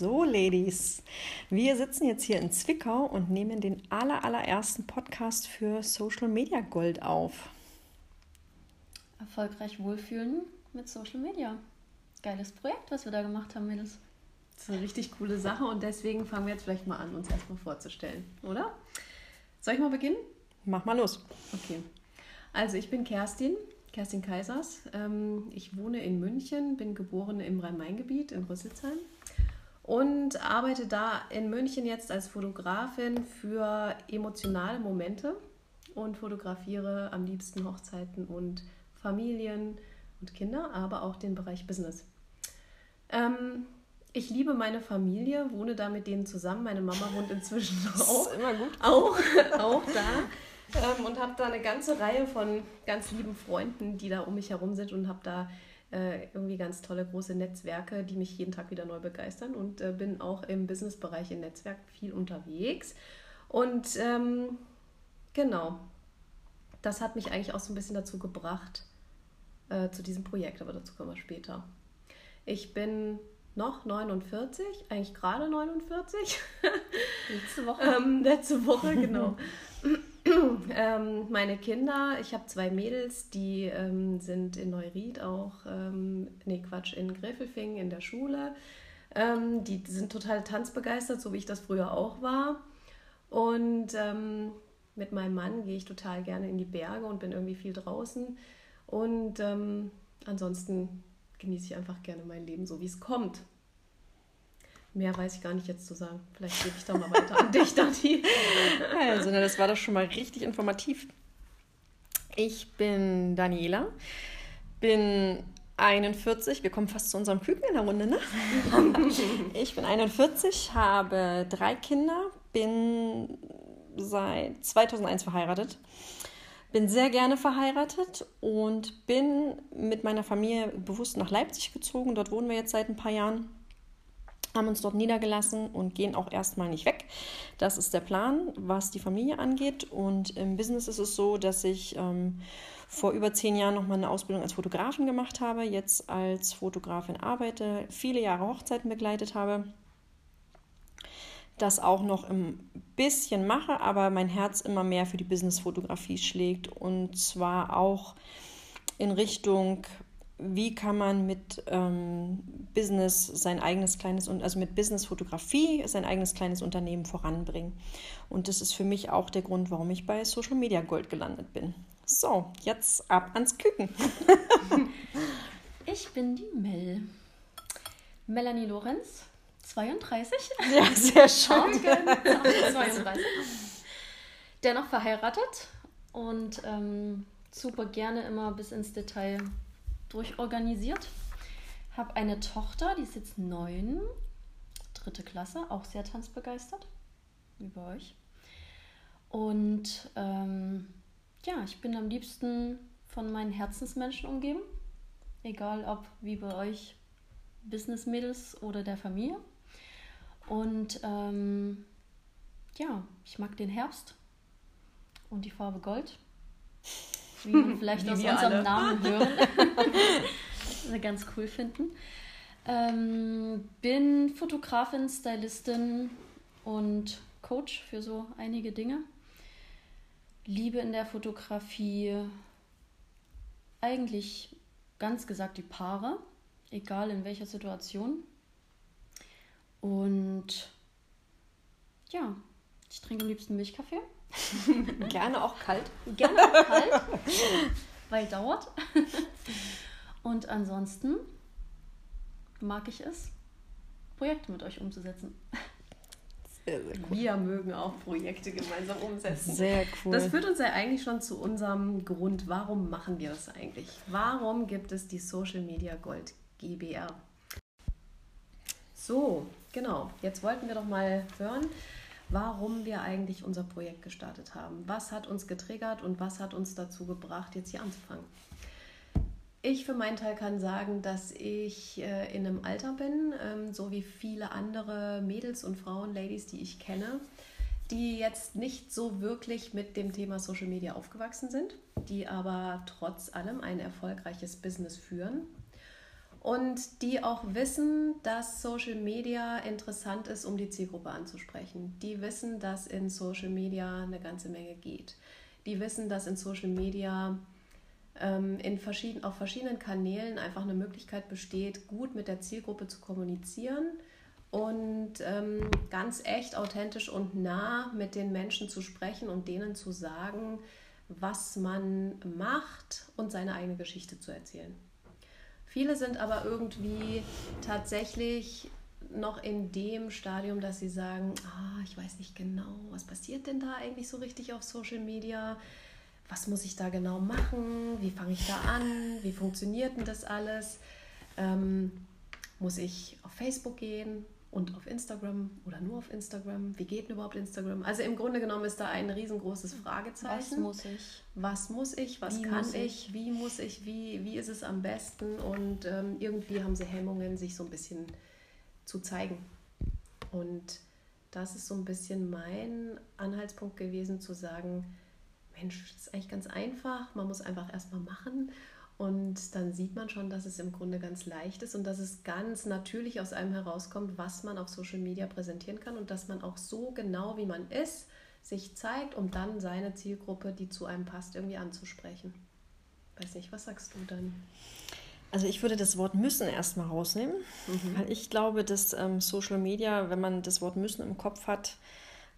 So, Ladies, wir sitzen jetzt hier in Zwickau und nehmen den aller, allerersten Podcast für Social Media Gold auf. Erfolgreich wohlfühlen mit Social Media. Geiles Projekt, was wir da gemacht haben, Mädels. Das ist eine richtig coole Sache und deswegen fangen wir jetzt vielleicht mal an, uns erstmal vorzustellen, oder? Soll ich mal beginnen? Mach mal los. Okay. Also, ich bin Kerstin, Kerstin Kaisers. Ähm, ich wohne in München, bin geboren im Rhein-Main-Gebiet in Rüsselsheim und arbeite da in München jetzt als Fotografin für emotionale Momente und fotografiere am liebsten Hochzeiten und Familien und Kinder, aber auch den Bereich Business. Ähm, ich liebe meine Familie, wohne da mit denen zusammen. Meine Mama wohnt inzwischen auch, auch, auch da ähm, und habe da eine ganze Reihe von ganz lieben Freunden, die da um mich herum sind und habe da äh, irgendwie ganz tolle große Netzwerke, die mich jeden Tag wieder neu begeistern und äh, bin auch im Businessbereich in Netzwerken viel unterwegs. Und ähm, genau, das hat mich eigentlich auch so ein bisschen dazu gebracht, äh, zu diesem Projekt, aber dazu kommen wir später. Ich bin noch 49, eigentlich gerade 49. Letzte Woche. ähm, letzte Woche, genau. ähm, meine Kinder, ich habe zwei Mädels, die ähm, sind in Neuried auch, ähm, nee Quatsch, in Gräfelfing in der Schule. Ähm, die sind total tanzbegeistert, so wie ich das früher auch war. Und ähm, mit meinem Mann gehe ich total gerne in die Berge und bin irgendwie viel draußen. Und ähm, ansonsten genieße ich einfach gerne mein Leben, so wie es kommt. Mehr weiß ich gar nicht jetzt zu sagen. Vielleicht gebe ich da mal weiter an dich, Dani. Also, das war doch schon mal richtig informativ. Ich bin Daniela, bin 41, wir kommen fast zu unserem Küken in der Runde, ne? ich bin 41, habe drei Kinder, bin seit 2001 verheiratet, bin sehr gerne verheiratet und bin mit meiner Familie bewusst nach Leipzig gezogen. Dort wohnen wir jetzt seit ein paar Jahren haben uns dort niedergelassen und gehen auch erstmal nicht weg. Das ist der Plan, was die Familie angeht. Und im Business ist es so, dass ich ähm, vor über zehn Jahren nochmal eine Ausbildung als Fotografin gemacht habe, jetzt als Fotografin arbeite, viele Jahre Hochzeiten begleitet habe. Das auch noch ein bisschen mache, aber mein Herz immer mehr für die Business-Fotografie schlägt. Und zwar auch in Richtung wie kann man mit ähm, Business sein eigenes kleines und also mit Business Fotografie sein eigenes kleines Unternehmen voranbringen. Und das ist für mich auch der Grund, warum ich bei Social Media Gold gelandet bin. So, jetzt ab ans Küken. ich bin die Mel. Melanie Lorenz, 32. Ja, sehr schön. 32. Dennoch verheiratet und ähm, super gerne immer bis ins Detail durchorganisiert. Habe eine Tochter, die ist jetzt neun, dritte Klasse, auch sehr tanzbegeistert, wie bei euch. Und ähm, ja, ich bin am liebsten von meinen Herzensmenschen umgeben, egal ob wie bei euch Business-Mädels oder der Familie. Und ähm, ja, ich mag den Herbst und die Farbe Gold wie man vielleicht aus unserem alle. Namen hören, ganz cool finden. Ähm, bin Fotografin, Stylistin und Coach für so einige Dinge. Liebe in der Fotografie eigentlich ganz gesagt die Paare, egal in welcher Situation. Und ja, ich trinke am liebsten Milchkaffee. Gerne auch kalt. Gerne auch kalt, weil dauert. Und ansonsten mag ich es, Projekte mit euch umzusetzen. Sehr, sehr cool. Wir mögen auch Projekte gemeinsam umsetzen. Sehr cool. Das führt uns ja eigentlich schon zu unserem Grund, warum machen wir das eigentlich? Warum gibt es die Social Media Gold GBR? So, genau. Jetzt wollten wir doch mal hören, warum wir eigentlich unser Projekt gestartet haben. Was hat uns getriggert und was hat uns dazu gebracht, jetzt hier anzufangen? Ich für meinen Teil kann sagen, dass ich äh, in einem Alter bin, ähm, so wie viele andere Mädels und Frauen, Ladies, die ich kenne, die jetzt nicht so wirklich mit dem Thema Social Media aufgewachsen sind, die aber trotz allem ein erfolgreiches Business führen und die auch wissen, dass Social Media interessant ist, um die Zielgruppe anzusprechen. Die wissen, dass in Social Media eine ganze Menge geht. Die wissen, dass in Social Media ähm, in verschieden, auf verschiedenen Kanälen einfach eine Möglichkeit besteht, gut mit der Zielgruppe zu kommunizieren und ähm, ganz echt, authentisch und nah mit den Menschen zu sprechen und denen zu sagen, was man macht und seine eigene Geschichte zu erzählen. Viele sind aber irgendwie tatsächlich noch in dem Stadium, dass sie sagen, ah, ich weiß nicht genau, was passiert denn da eigentlich so richtig auf Social Media? Was muss ich da genau machen? Wie fange ich da an? Wie funktioniert denn das alles? Ähm, muss ich auf Facebook gehen? Und auf Instagram oder nur auf Instagram? Wie geht denn überhaupt Instagram? Also im Grunde genommen ist da ein riesengroßes Fragezeichen. Was muss ich? Was muss ich? Was Wie kann ich? ich? Wie muss ich? Wie, wie ist es am besten? Und ähm, irgendwie haben sie Hemmungen, sich so ein bisschen zu zeigen. Und das ist so ein bisschen mein Anhaltspunkt gewesen, zu sagen, Mensch, das ist eigentlich ganz einfach. Man muss einfach erstmal machen und dann sieht man schon, dass es im Grunde ganz leicht ist und dass es ganz natürlich aus einem herauskommt, was man auf Social Media präsentieren kann und dass man auch so genau wie man ist, sich zeigt, um dann seine Zielgruppe, die zu einem passt, irgendwie anzusprechen. Weiß nicht, was sagst du dann? Also ich würde das Wort müssen erstmal rausnehmen, weil ich glaube, dass ähm, Social Media, wenn man das Wort müssen im Kopf hat,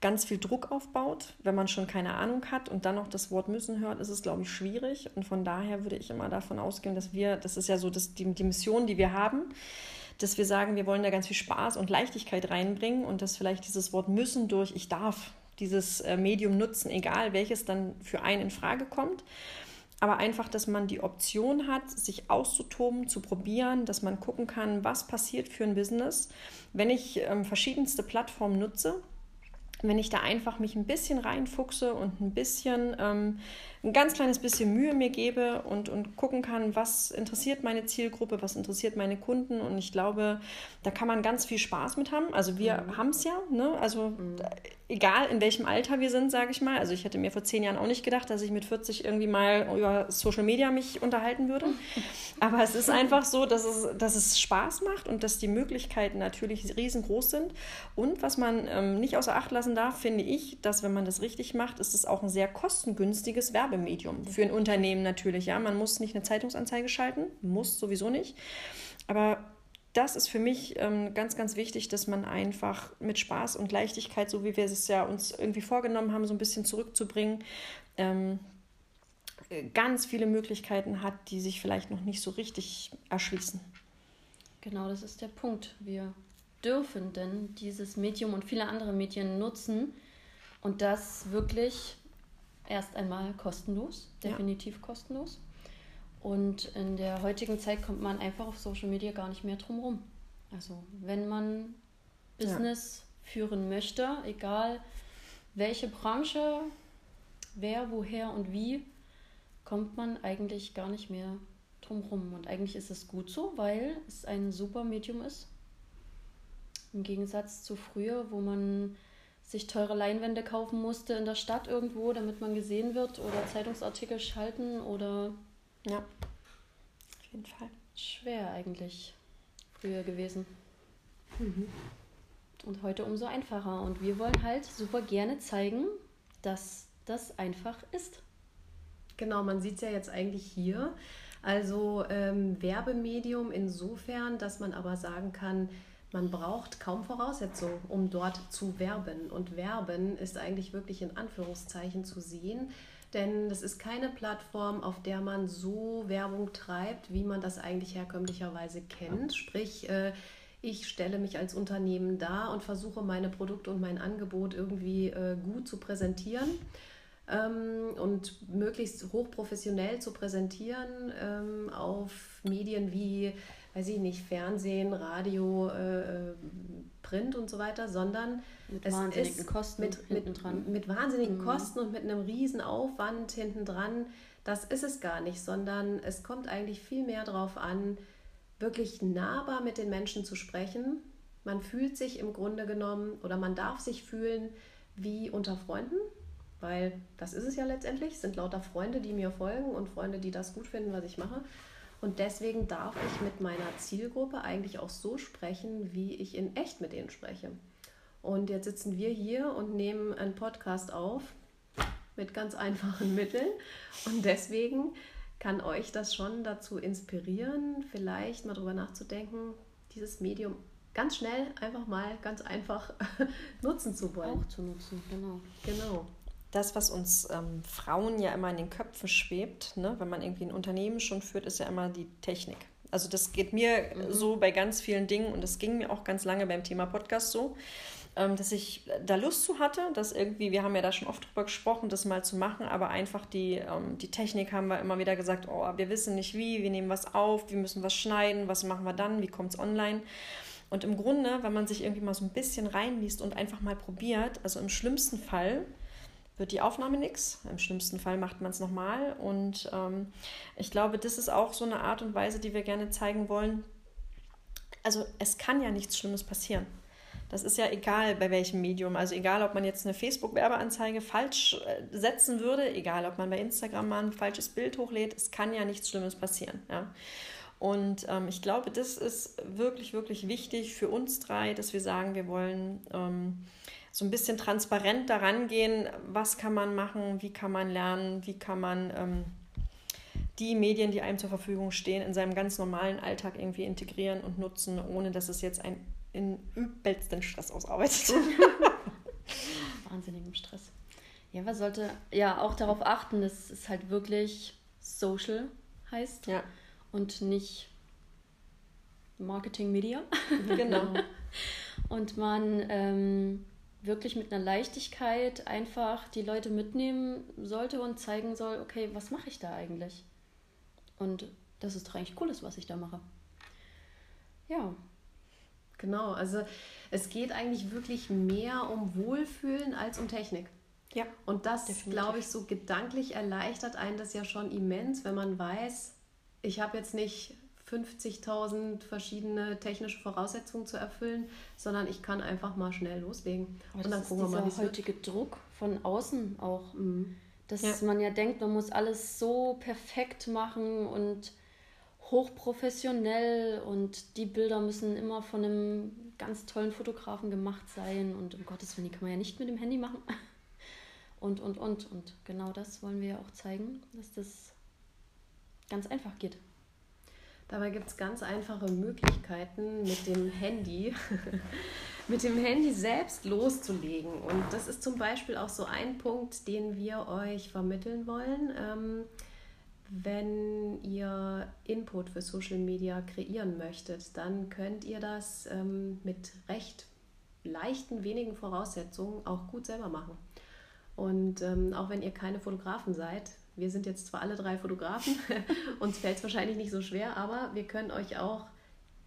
ganz viel Druck aufbaut. Wenn man schon keine Ahnung hat und dann noch das Wort müssen hört, ist es, glaube ich, schwierig. Und von daher würde ich immer davon ausgehen, dass wir, das ist ja so das, die, die Mission, die wir haben, dass wir sagen, wir wollen da ganz viel Spaß und Leichtigkeit reinbringen und dass vielleicht dieses Wort müssen durch ich darf dieses äh, Medium nutzen, egal welches dann für einen in Frage kommt. Aber einfach, dass man die Option hat, sich auszutoben, zu probieren, dass man gucken kann, was passiert für ein Business, wenn ich ähm, verschiedenste Plattformen nutze wenn ich da einfach mich ein bisschen reinfuchse und ein bisschen, ähm, ein ganz kleines bisschen Mühe mir gebe und, und gucken kann, was interessiert meine Zielgruppe, was interessiert meine Kunden. Und ich glaube, da kann man ganz viel Spaß mit haben. Also wir mhm. haben es ja, ne? Also mhm. Egal in welchem Alter wir sind, sage ich mal. Also ich hätte mir vor zehn Jahren auch nicht gedacht, dass ich mit 40 irgendwie mal über Social Media mich unterhalten würde. Aber es ist einfach so, dass es, dass es Spaß macht und dass die Möglichkeiten natürlich riesengroß sind. Und was man ähm, nicht außer Acht lassen darf, finde ich, dass wenn man das richtig macht, ist es auch ein sehr kostengünstiges Werbemedium. Für ein Unternehmen natürlich, ja. Man muss nicht eine Zeitungsanzeige schalten, muss sowieso nicht. Aber das ist für mich ähm, ganz, ganz wichtig, dass man einfach mit Spaß und Leichtigkeit, so wie wir es ja uns irgendwie vorgenommen haben, so ein bisschen zurückzubringen, ähm, ganz viele Möglichkeiten hat, die sich vielleicht noch nicht so richtig erschließen. Genau, das ist der Punkt. Wir dürfen denn dieses Medium und viele andere Medien nutzen und das wirklich erst einmal kostenlos, definitiv ja. kostenlos. Und in der heutigen Zeit kommt man einfach auf Social Media gar nicht mehr drum rum. Also wenn man Business ja. führen möchte, egal welche Branche, wer, woher und wie, kommt man eigentlich gar nicht mehr drum rum. Und eigentlich ist es gut so, weil es ein super Medium ist. Im Gegensatz zu früher, wo man sich teure Leinwände kaufen musste in der Stadt irgendwo, damit man gesehen wird oder Zeitungsartikel schalten oder ja, auf jeden Fall. Schwer eigentlich früher gewesen. Mhm. Und heute umso einfacher. Und wir wollen halt super gerne zeigen, dass das einfach ist. Genau, man sieht es ja jetzt eigentlich hier. Also ähm, Werbemedium insofern, dass man aber sagen kann, man braucht kaum Voraussetzungen, um dort zu werben. Und werben ist eigentlich wirklich in Anführungszeichen zu sehen, denn das ist keine Plattform, auf der man so Werbung treibt, wie man das eigentlich herkömmlicherweise kennt. Sprich, äh, ich stelle mich als Unternehmen dar und versuche meine Produkte und mein Angebot irgendwie äh, gut zu präsentieren ähm, und möglichst hochprofessionell zu präsentieren ähm, auf Medien wie, weiß ich nicht, Fernsehen, Radio, äh, Print und so weiter, sondern mit es wahnsinnigen ist Kosten mit, mit, dran. mit wahnsinnigen mhm. Kosten und mit einem riesen Aufwand hinten dran. Das ist es gar nicht, sondern es kommt eigentlich viel mehr darauf an, wirklich nahbar mit den Menschen zu sprechen. Man fühlt sich im Grunde genommen oder man darf sich fühlen wie unter Freunden, weil das ist es ja letztendlich. Es sind lauter Freunde, die mir folgen und Freunde, die das gut finden, was ich mache. Und deswegen darf ich mit meiner Zielgruppe eigentlich auch so sprechen, wie ich in echt mit denen spreche. Und jetzt sitzen wir hier und nehmen einen Podcast auf mit ganz einfachen Mitteln. Und deswegen kann euch das schon dazu inspirieren, vielleicht mal drüber nachzudenken, dieses Medium ganz schnell, einfach mal, ganz einfach nutzen zu wollen. Auch zu nutzen, genau. Genau. Das, was uns ähm, Frauen ja immer in den Köpfen schwebt, ne, wenn man irgendwie ein Unternehmen schon führt, ist ja immer die Technik. Also das geht mir mhm. so bei ganz vielen Dingen und das ging mir auch ganz lange beim Thema Podcast so ähm, dass ich da Lust zu hatte, dass irgendwie, wir haben ja da schon oft drüber gesprochen, das mal zu machen, aber einfach die, ähm, die Technik haben wir immer wieder gesagt, oh, wir wissen nicht wie, wir nehmen was auf, wir müssen was schneiden, was machen wir dann, wie kommt es online? Und im Grunde, wenn man sich irgendwie mal so ein bisschen reinliest und einfach mal probiert, also im schlimmsten Fall wird die Aufnahme nichts. Im schlimmsten Fall macht man es nochmal. Und ähm, ich glaube, das ist auch so eine Art und Weise, die wir gerne zeigen wollen. Also es kann ja nichts Schlimmes passieren. Das ist ja egal bei welchem Medium. Also egal, ob man jetzt eine Facebook-Werbeanzeige falsch äh, setzen würde, egal, ob man bei Instagram mal ein falsches Bild hochlädt, es kann ja nichts Schlimmes passieren. Ja? Und ähm, ich glaube, das ist wirklich, wirklich wichtig für uns drei, dass wir sagen, wir wollen ähm, so ein bisschen transparent daran gehen, was kann man machen, wie kann man lernen, wie kann man ähm, die Medien, die einem zur Verfügung stehen, in seinem ganz normalen Alltag irgendwie integrieren und nutzen, ohne dass es jetzt ein in übelsten Stress ausarbeitet. Wahnsinnigem Stress. Ja, man sollte ja auch darauf achten, dass es halt wirklich Social heißt ja. und nicht Marketing Media. Genau. und man ähm, wirklich mit einer Leichtigkeit einfach die Leute mitnehmen sollte und zeigen soll, okay, was mache ich da eigentlich? Und dass es doch eigentlich cool ist, was ich da mache. Ja, Genau, also es geht eigentlich wirklich mehr um Wohlfühlen als um Technik. Ja. Und das, glaube ich, so gedanklich erleichtert einen das ja schon immens, wenn man weiß, ich habe jetzt nicht 50.000 verschiedene technische Voraussetzungen zu erfüllen, sondern ich kann einfach mal schnell loslegen. Aber und dann gucken wir mal, wie heutige wird. Druck von außen auch. Mhm. Dass ja. man ja denkt, man muss alles so perfekt machen und hochprofessionell und die Bilder müssen immer von einem ganz tollen Fotografen gemacht sein und um Gottes Willen, die kann man ja nicht mit dem Handy machen. Und, und, und. Und genau das wollen wir ja auch zeigen, dass das ganz einfach geht. Dabei gibt es ganz einfache Möglichkeiten, mit dem Handy, mit dem Handy selbst loszulegen. Und das ist zum Beispiel auch so ein Punkt, den wir euch vermitteln wollen. Ähm, wenn ihr Input für Social Media kreieren möchtet, dann könnt ihr das ähm, mit recht leichten, wenigen Voraussetzungen auch gut selber machen. Und ähm, auch wenn ihr keine Fotografen seid, wir sind jetzt zwar alle drei Fotografen, uns fällt es wahrscheinlich nicht so schwer, aber wir können euch auch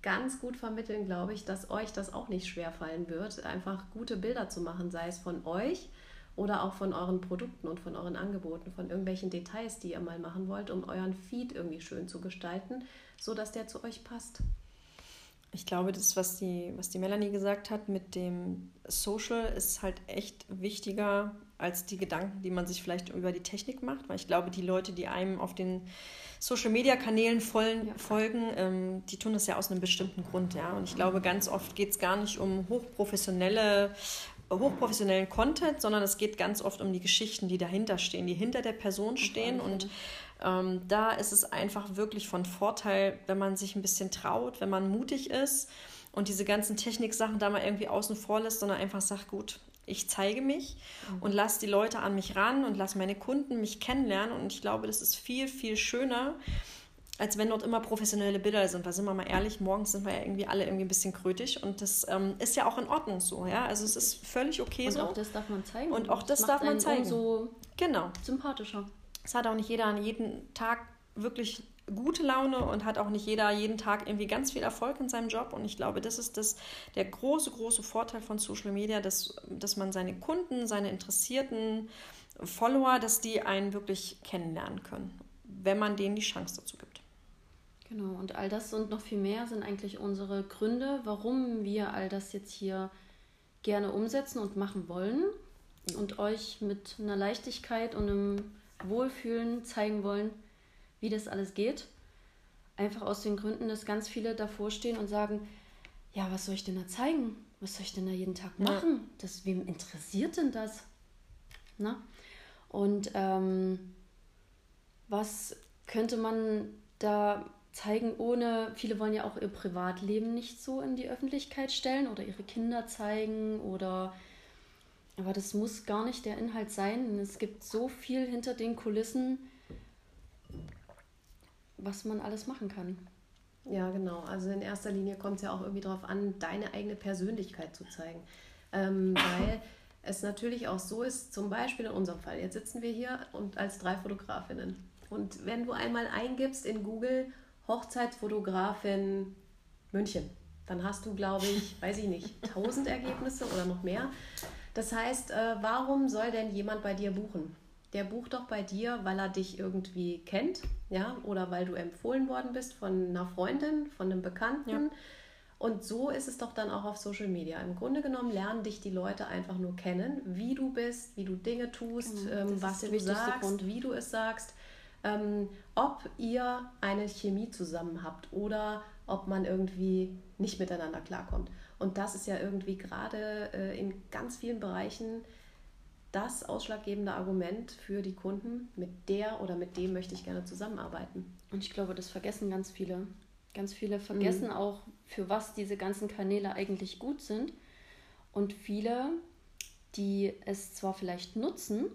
ganz gut vermitteln, glaube ich, dass euch das auch nicht schwer fallen wird, einfach gute Bilder zu machen, sei es von euch, oder auch von euren Produkten und von euren Angeboten, von irgendwelchen Details, die ihr mal machen wollt, um euren Feed irgendwie schön zu gestalten, so dass der zu euch passt. Ich glaube, das, was die, was die Melanie gesagt hat mit dem Social, ist halt echt wichtiger als die Gedanken, die man sich vielleicht über die Technik macht. Weil ich glaube, die Leute, die einem auf den Social Media Kanälen folgen, ja. folgen ähm, die tun das ja aus einem bestimmten Grund. Ja? Und ich glaube, ganz oft geht es gar nicht um hochprofessionelle hochprofessionellen Content, sondern es geht ganz oft um die Geschichten, die dahinter stehen, die hinter der Person stehen. Und ähm, da ist es einfach wirklich von Vorteil, wenn man sich ein bisschen traut, wenn man mutig ist und diese ganzen Techniksachen da mal irgendwie außen vor lässt, sondern einfach sagt, gut, ich zeige mich mhm. und lasse die Leute an mich ran und lasse meine Kunden mich kennenlernen. Und ich glaube, das ist viel, viel schöner, als wenn dort immer professionelle Bilder sind. Weil sind wir mal ehrlich, morgens sind wir ja irgendwie alle irgendwie ein bisschen krötig und das ähm, ist ja auch in Ordnung so, ja. Also es ist völlig okay und so. Und auch das darf man zeigen. Und auch das, das darf man zeigen. So genau. Sympathischer. Es hat auch nicht jeder an jedem Tag wirklich gute Laune und hat auch nicht jeder jeden Tag irgendwie ganz viel Erfolg in seinem Job. Und ich glaube, das ist das, der große, große Vorteil von Social Media, dass, dass man seine Kunden, seine interessierten Follower, dass die einen wirklich kennenlernen können, wenn man denen die Chance dazu gibt. Genau, und all das und noch viel mehr sind eigentlich unsere Gründe, warum wir all das jetzt hier gerne umsetzen und machen wollen und euch mit einer Leichtigkeit und einem Wohlfühlen zeigen wollen, wie das alles geht. Einfach aus den Gründen, dass ganz viele davor stehen und sagen, ja, was soll ich denn da zeigen? Was soll ich denn da jeden Tag machen? Ja. Das, wem interessiert denn das? Na? Und ähm, was könnte man da zeigen, ohne, viele wollen ja auch ihr Privatleben nicht so in die Öffentlichkeit stellen oder ihre Kinder zeigen oder, aber das muss gar nicht der Inhalt sein. Es gibt so viel hinter den Kulissen, was man alles machen kann. Ja, genau. Also in erster Linie kommt es ja auch irgendwie darauf an, deine eigene Persönlichkeit zu zeigen. Ähm, weil es natürlich auch so ist, zum Beispiel in unserem Fall, jetzt sitzen wir hier und als drei Fotografinnen. Und wenn du einmal eingibst in Google Hochzeitsfotografin München, dann hast du, glaube ich, weiß ich nicht, 1000 Ergebnisse oder noch mehr. Das heißt, äh, warum soll denn jemand bei dir buchen? Der bucht doch bei dir, weil er dich irgendwie kennt, ja, oder weil du empfohlen worden bist von einer Freundin, von einem Bekannten. Ja. Und so ist es doch dann auch auf Social Media. Im Grunde genommen lernen dich die Leute einfach nur kennen, wie du bist, wie du Dinge tust, genau, ähm, was du sagst, Grund. wie du es sagst, ähm, ob ihr eine Chemie zusammen habt oder ob man irgendwie nicht miteinander klarkommt. Und das ist ja irgendwie gerade äh, in ganz vielen Bereichen das ausschlaggebende Argument für die Kunden, mit der oder mit dem möchte ich gerne zusammenarbeiten. Und ich glaube, das vergessen ganz viele. Ganz viele vergessen mhm. auch, für was diese ganzen Kanäle eigentlich gut sind. Und viele, die es zwar vielleicht nutzen,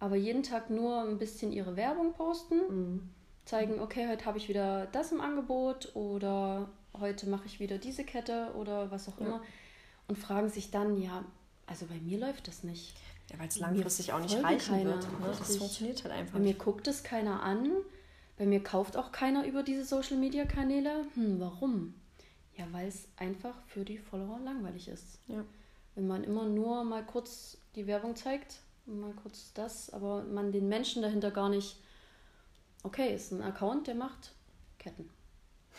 aber jeden Tag nur ein bisschen ihre Werbung posten, mhm. zeigen, okay, heute habe ich wieder das im Angebot oder heute mache ich wieder diese Kette oder was auch ja. immer und fragen sich dann, ja, also bei mir läuft das nicht. Ja, weil es langfristig auch nicht reichen keiner, wird. Ne? Das funktioniert halt einfach. Bei mir guckt es keiner an. Bei mir kauft auch keiner über diese Social Media Kanäle. Hm, warum? Ja, weil es einfach für die Follower langweilig ist. Ja. Wenn man immer nur mal kurz die Werbung zeigt, mal kurz das, aber man den Menschen dahinter gar nicht. Okay, ist ein Account, der macht Ketten.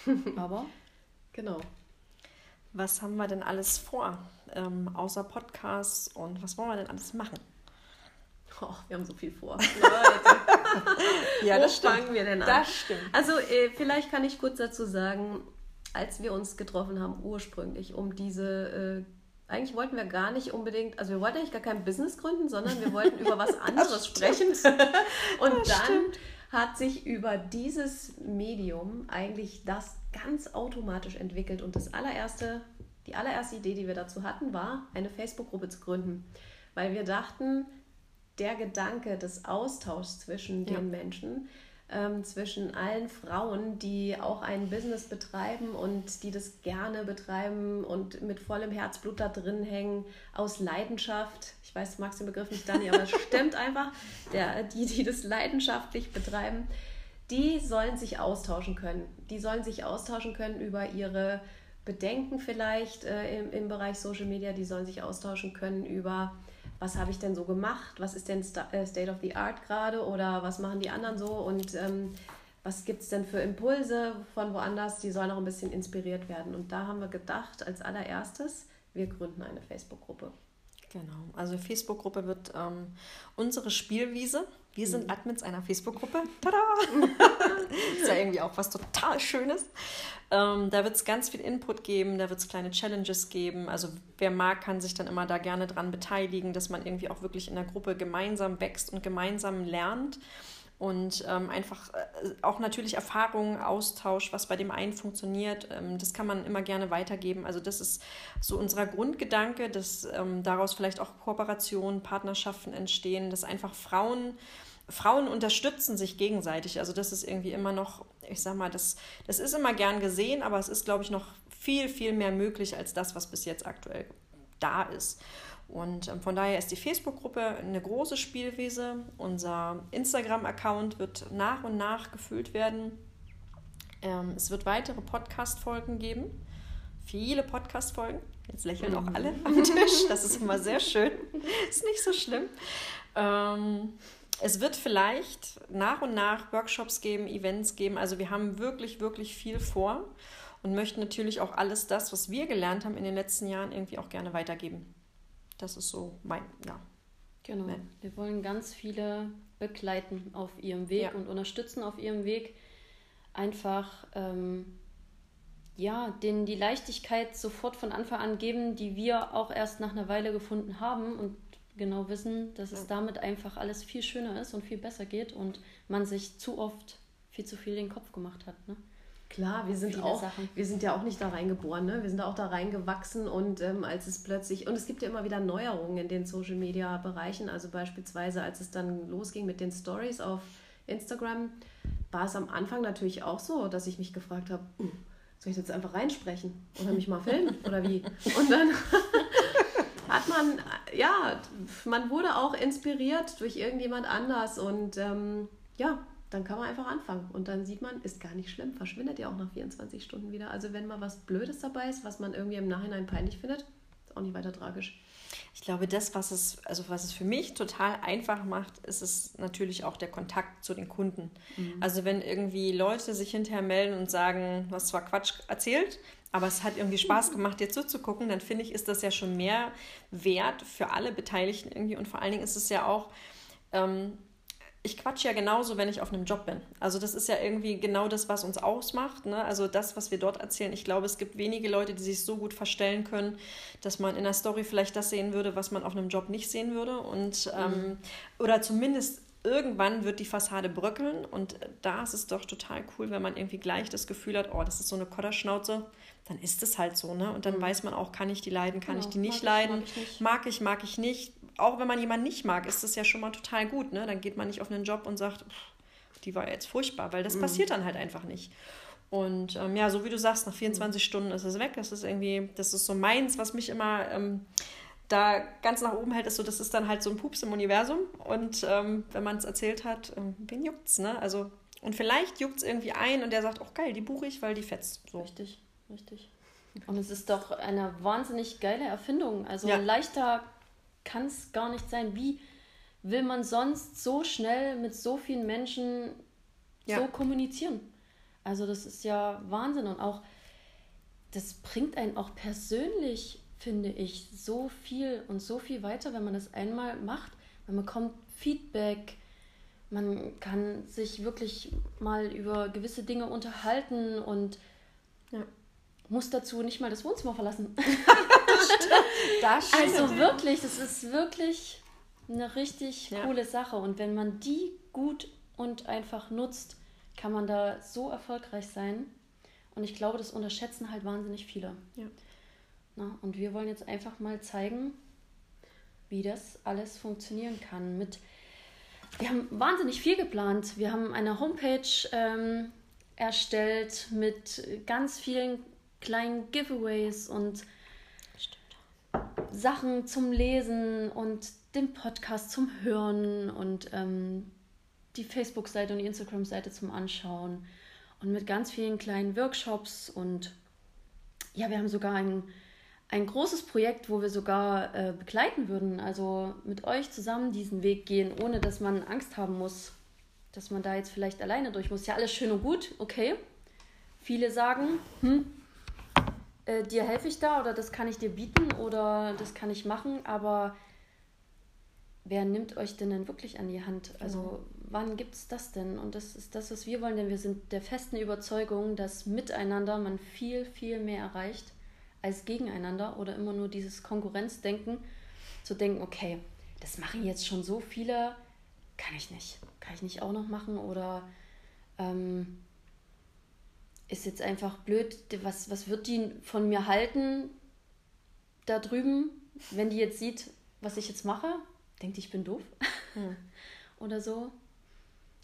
aber. Genau. Was haben wir denn alles vor? ähm, außer Podcasts und was wollen wir denn alles machen? Oh, wir haben so viel vor. ja, das Wo fangen wir denn an? Das stimmt. Also äh, vielleicht kann ich kurz dazu sagen, als wir uns getroffen haben ursprünglich, um diese äh, eigentlich wollten wir gar nicht unbedingt, also wir wollten eigentlich gar kein Business gründen, sondern wir wollten über was anderes sprechen. Und das dann stimmt. hat sich über dieses Medium eigentlich das ganz automatisch entwickelt. Und das allererste, die allererste Idee, die wir dazu hatten, war, eine Facebook-Gruppe zu gründen, weil wir dachten, der Gedanke des Austauschs zwischen ja. den Menschen, ähm, zwischen allen Frauen, die auch ein Business betreiben und die das gerne betreiben und mit vollem Herzblut da drin hängen, aus Leidenschaft. Ich weiß, du magst den Begriff nicht, Dani, aber es stimmt einfach. Der, die, die das leidenschaftlich betreiben, die sollen sich austauschen können. Die sollen sich austauschen können über ihre Bedenken vielleicht äh, im, im Bereich Social Media, die sollen sich austauschen können über, was habe ich denn so gemacht, was ist denn äh, State of the Art gerade oder was machen die anderen so und ähm, was gibt es denn für Impulse von woanders, die sollen auch ein bisschen inspiriert werden. Und da haben wir gedacht, als allererstes, wir gründen eine Facebook-Gruppe. Genau, also Facebook-Gruppe wird ähm, unsere Spielwiese. Wir sind mhm. Admins einer Facebook-Gruppe. Tada! ist ja irgendwie auch was total Schönes. Ähm, da wird es ganz viel Input geben, da wird es kleine Challenges geben. Also wer mag, kann sich dann immer da gerne dran beteiligen, dass man irgendwie auch wirklich in der Gruppe gemeinsam wächst und gemeinsam lernt und ähm, einfach äh, auch natürlich Erfahrungen austauscht, was bei dem einen funktioniert. Ähm, das kann man immer gerne weitergeben. Also das ist so unser Grundgedanke, dass ähm, daraus vielleicht auch Kooperationen, Partnerschaften entstehen, dass einfach Frauen Frauen unterstützen sich gegenseitig. Also das ist irgendwie immer noch, ich sag mal, das, das ist immer gern gesehen, aber es ist, glaube ich, noch viel, viel mehr möglich als das, was bis jetzt aktuell da ist. Und ähm, von daher ist die Facebook-Gruppe eine große Spielwiese. Unser Instagram-Account wird nach und nach gefüllt werden. Ähm, es wird weitere Podcast-Folgen geben. Viele Podcast-Folgen. Jetzt lächeln auch alle am Tisch. Das ist immer sehr schön. Ist nicht so schlimm. Ähm, es wird vielleicht nach und nach Workshops geben, Events geben. Also wir haben wirklich, wirklich viel vor und möchten natürlich auch alles das, was wir gelernt haben in den letzten Jahren, irgendwie auch gerne weitergeben. Das ist so mein, ja. Genau. Wir wollen ganz viele begleiten auf ihrem Weg ja. und unterstützen auf ihrem Weg. einfach ähm, ja, denen die Leichtigkeit sofort von Anfang an geben, die wir auch erst nach einer Weile gefunden haben und genau wissen, dass es damit einfach alles viel schöner ist und viel besser geht und man sich zu oft viel zu viel den Kopf gemacht hat. Ne? Klar, wir sind auch, wir sind ja auch nicht da reingeboren, ne? Wir sind auch da reingewachsen und ähm, als es plötzlich, und es gibt ja immer wieder Neuerungen in den Social Media Bereichen, also beispielsweise als es dann losging mit den Stories auf Instagram, war es am Anfang natürlich auch so, dass ich mich gefragt habe, uh, soll ich jetzt einfach reinsprechen oder mich mal filmen oder wie? Und dann hat man, ja, man wurde auch inspiriert durch irgendjemand anders und ähm, ja, dann kann man einfach anfangen. Und dann sieht man, ist gar nicht schlimm, verschwindet ja auch nach 24 Stunden wieder. Also wenn mal was Blödes dabei ist, was man irgendwie im Nachhinein peinlich findet, ist auch nicht weiter tragisch. Ich glaube, das, was es, also was es für mich total einfach macht, ist es natürlich auch der Kontakt zu den Kunden. Mhm. Also wenn irgendwie Leute sich hinterher melden und sagen, du hast zwar Quatsch erzählt, aber es hat irgendwie Spaß gemacht, dir zuzugucken, dann finde ich, ist das ja schon mehr wert für alle Beteiligten irgendwie. Und vor allen Dingen ist es ja auch, ähm, ich quatsche ja genauso, wenn ich auf einem Job bin. Also das ist ja irgendwie genau das, was uns ausmacht. Ne? Also das, was wir dort erzählen. Ich glaube, es gibt wenige Leute, die sich so gut verstellen können, dass man in der Story vielleicht das sehen würde, was man auf einem Job nicht sehen würde. Und ähm, mhm. oder zumindest irgendwann wird die Fassade bröckeln. Und da ist es doch total cool, wenn man irgendwie gleich das Gefühl hat, oh, das ist so eine Kodderschnauze dann ist es halt so, ne? Und dann mhm. weiß man auch, kann ich die leiden, kann genau. ich die nicht mag leiden, ich, mag, ich nicht. mag ich, mag ich nicht auch wenn man jemanden nicht mag, ist das ja schon mal total gut. Ne? Dann geht man nicht auf einen Job und sagt, die war jetzt furchtbar, weil das mhm. passiert dann halt einfach nicht. Und ähm, ja, so wie du sagst, nach 24 mhm. Stunden ist es weg. Das ist irgendwie, das ist so meins, was mich immer ähm, da ganz nach oben hält, ist so, das ist dann halt so ein Pups im Universum. Und ähm, wenn man es erzählt hat, ähm, wen juckt's, ne? Also, und vielleicht juckt es irgendwie ein und der sagt, auch oh, geil, die buche ich, weil die fetzt. So. Richtig, richtig. Und es ist doch eine wahnsinnig geile Erfindung. Also ja. leichter kann es gar nicht sein. Wie will man sonst so schnell mit so vielen Menschen ja. so kommunizieren? Also das ist ja Wahnsinn und auch das bringt einen auch persönlich, finde ich, so viel und so viel weiter, wenn man das einmal macht. Man bekommt Feedback, man kann sich wirklich mal über gewisse Dinge unterhalten und ja. muss dazu nicht mal das Wohnzimmer verlassen. das also wirklich, das ist wirklich eine richtig ja. coole Sache. Und wenn man die gut und einfach nutzt, kann man da so erfolgreich sein. Und ich glaube, das unterschätzen halt wahnsinnig viele. Ja. Na, und wir wollen jetzt einfach mal zeigen, wie das alles funktionieren kann. Mit, wir haben wahnsinnig viel geplant. Wir haben eine Homepage ähm, erstellt mit ganz vielen kleinen Giveaways und Sachen zum Lesen und den Podcast zum Hören und ähm, die Facebook-Seite und die Instagram-Seite zum Anschauen und mit ganz vielen kleinen Workshops und ja, wir haben sogar ein, ein großes Projekt, wo wir sogar äh, begleiten würden, also mit euch zusammen diesen Weg gehen, ohne dass man Angst haben muss, dass man da jetzt vielleicht alleine durch muss. Ja, alles schön und gut, okay. Viele sagen, hm, äh, dir helfe ich da oder das kann ich dir bieten oder das kann ich machen, aber wer nimmt euch denn denn wirklich an die Hand? Also genau. wann gibt es das denn? Und das ist das, was wir wollen, denn wir sind der festen Überzeugung, dass miteinander man viel, viel mehr erreicht als gegeneinander oder immer nur dieses Konkurrenzdenken, zu denken, okay, das machen jetzt schon so viele, kann ich nicht. Kann ich nicht auch noch machen oder ähm, ist jetzt einfach blöd, was, was wird die von mir halten da drüben, wenn die jetzt sieht, was ich jetzt mache? Denkt, ich bin doof hm. oder so.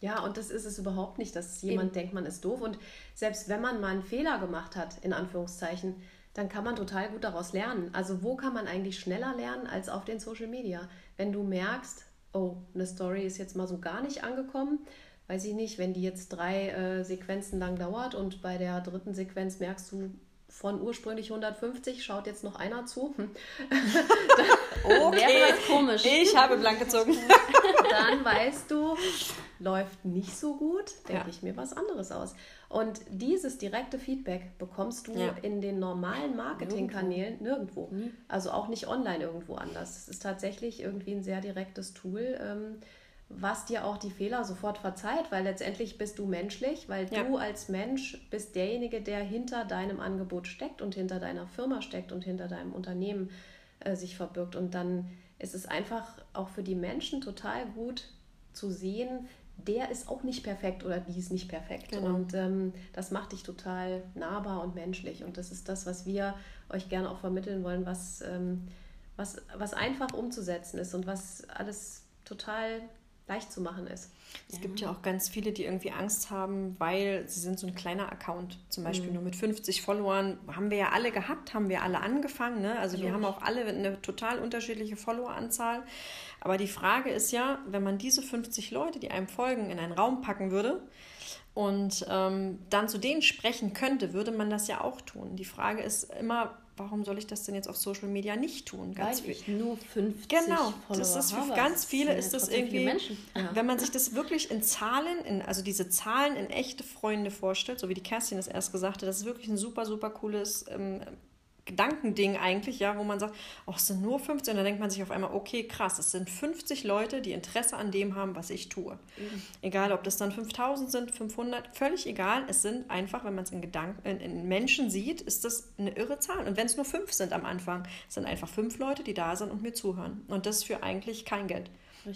Ja, und das ist es überhaupt nicht, dass jemand Eben. denkt, man ist doof. Und selbst wenn man mal einen Fehler gemacht hat, in Anführungszeichen, dann kann man total gut daraus lernen. Also wo kann man eigentlich schneller lernen als auf den Social Media? Wenn du merkst, oh, eine Story ist jetzt mal so gar nicht angekommen, weiß ich nicht, wenn die jetzt drei äh, Sequenzen lang dauert und bei der dritten Sequenz merkst du, von ursprünglich 150 schaut jetzt noch einer zu. Hm. okay. Komisch. Ich habe blank gezogen. Dann weißt du, läuft nicht so gut, denke ja. ich mir was anderes aus. Und dieses direkte Feedback bekommst du ja. in den normalen Marketingkanälen nirgendwo. Also auch nicht online irgendwo anders. Es ist tatsächlich irgendwie ein sehr direktes Tool. Ähm, was dir auch die Fehler sofort verzeiht, weil letztendlich bist du menschlich, weil ja. du als Mensch bist derjenige, der hinter deinem Angebot steckt und hinter deiner Firma steckt und hinter deinem Unternehmen äh, sich verbirgt. Und dann ist es einfach auch für die Menschen total gut zu sehen, der ist auch nicht perfekt oder die ist nicht perfekt. Genau. Und ähm, das macht dich total nahbar und menschlich. Und das ist das, was wir euch gerne auch vermitteln wollen, was, ähm, was, was einfach umzusetzen ist und was alles total leicht zu machen ist. Es ja. gibt ja auch ganz viele, die irgendwie Angst haben, weil sie sind so ein kleiner Account, zum Beispiel mhm. nur mit 50 Followern. Haben wir ja alle gehabt, haben wir alle angefangen. Ne? Also wir haben auch alle eine total unterschiedliche Followeranzahl. Aber die Frage ist ja, wenn man diese 50 Leute, die einem folgen, in einen Raum packen würde und ähm, dann zu denen sprechen könnte, würde man das ja auch tun. Die Frage ist immer, warum soll ich das denn jetzt auf Social Media nicht tun? Ganz Weil ich nur 50 Genau, Follower das ist für habe. ganz viele ist das irgendwie, ja. wenn man sich das wirklich in Zahlen, in, also diese Zahlen in echte Freunde vorstellt, so wie die Kerstin das erst gesagt hat, das ist wirklich ein super, super cooles ähm, Gedankending eigentlich, ja, wo man sagt, oh, es sind nur 50 und dann denkt man sich auf einmal, okay, krass, es sind 50 Leute, die Interesse an dem haben, was ich tue. Mhm. Egal, ob das dann 5000 sind, 500, völlig egal, es sind einfach, wenn man es in Gedanken, in, in, Menschen sieht, ist das eine irre Zahl. Und wenn es nur fünf sind am Anfang, sind einfach fünf Leute, die da sind und mir zuhören. Und das für eigentlich kein Geld.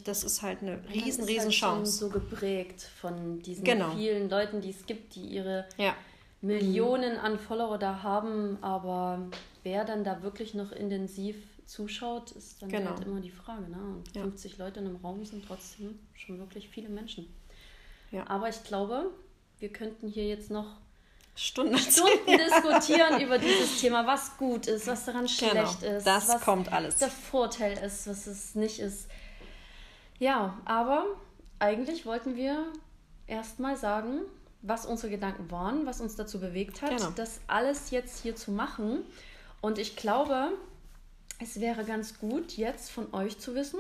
Das ist halt eine riesen, riesen halt Chance. so geprägt von diesen genau. vielen Leuten, die es gibt, die ihre ja Millionen an Follower da haben, aber wer dann da wirklich noch intensiv zuschaut, ist dann genau. halt immer die Frage. Ne? Und ja. 50 Leute in einem Raum sind trotzdem schon wirklich viele Menschen. Ja. Aber ich glaube, wir könnten hier jetzt noch Stunden, Stunden diskutieren über dieses Thema, was gut ist, was daran genau. schlecht ist. Das was kommt alles. Der Vorteil ist, was es nicht ist. Ja, aber eigentlich wollten wir erstmal sagen, was unsere Gedanken waren, was uns dazu bewegt hat, genau. das alles jetzt hier zu machen. Und ich glaube, es wäre ganz gut, jetzt von euch zu wissen,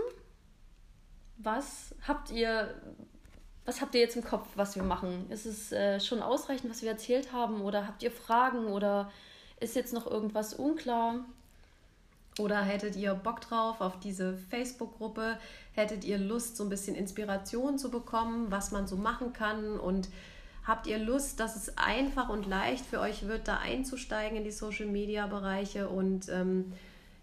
was habt ihr, was habt ihr jetzt im Kopf, was wir machen? Ist es äh, schon ausreichend, was wir erzählt haben? Oder habt ihr Fragen? Oder ist jetzt noch irgendwas unklar? Oder hättet ihr Bock drauf auf diese Facebook-Gruppe? Hättet ihr Lust, so ein bisschen Inspiration zu bekommen, was man so machen kann? Und Habt ihr Lust, dass es einfach und leicht für euch wird, da einzusteigen in die Social-Media-Bereiche? Und ähm,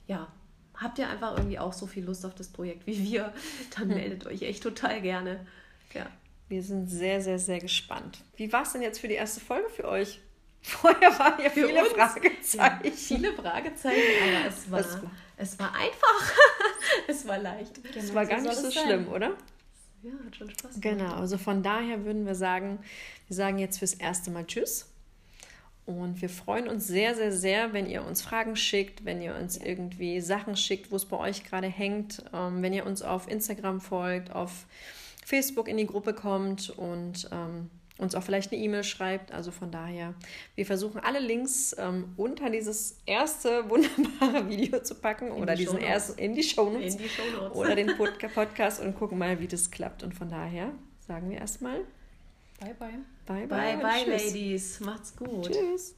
ja, habt ihr einfach irgendwie auch so viel Lust auf das Projekt wie wir? Dann meldet euch echt total gerne. Ja. Wir sind sehr, sehr, sehr gespannt. Wie war es denn jetzt für die erste Folge für euch? Vorher waren ja für viele uns, Fragezeichen. Ja, viele Fragezeichen, aber es war, war, es war einfach. es war leicht. Genau, es war gar nicht so schlimm, oder? Ja, hat schon Spaß gemacht. Genau, also von daher würden wir sagen, wir sagen jetzt fürs erste Mal Tschüss. Und wir freuen uns sehr, sehr, sehr, wenn ihr uns Fragen schickt, wenn ihr uns irgendwie Sachen schickt, wo es bei euch gerade hängt, ähm, wenn ihr uns auf Instagram folgt, auf Facebook in die Gruppe kommt und ähm, uns auch vielleicht eine E-Mail schreibt. Also von daher, wir versuchen alle Links ähm, unter dieses erste wunderbare Video zu packen in oder die diesen ersten in die die Shownotes. oder den Podcast und gucken mal, wie das klappt. Und von daher sagen wir erstmal bye bye. Bye bye, bye, bye Ladies. Macht's gut. Tschüss.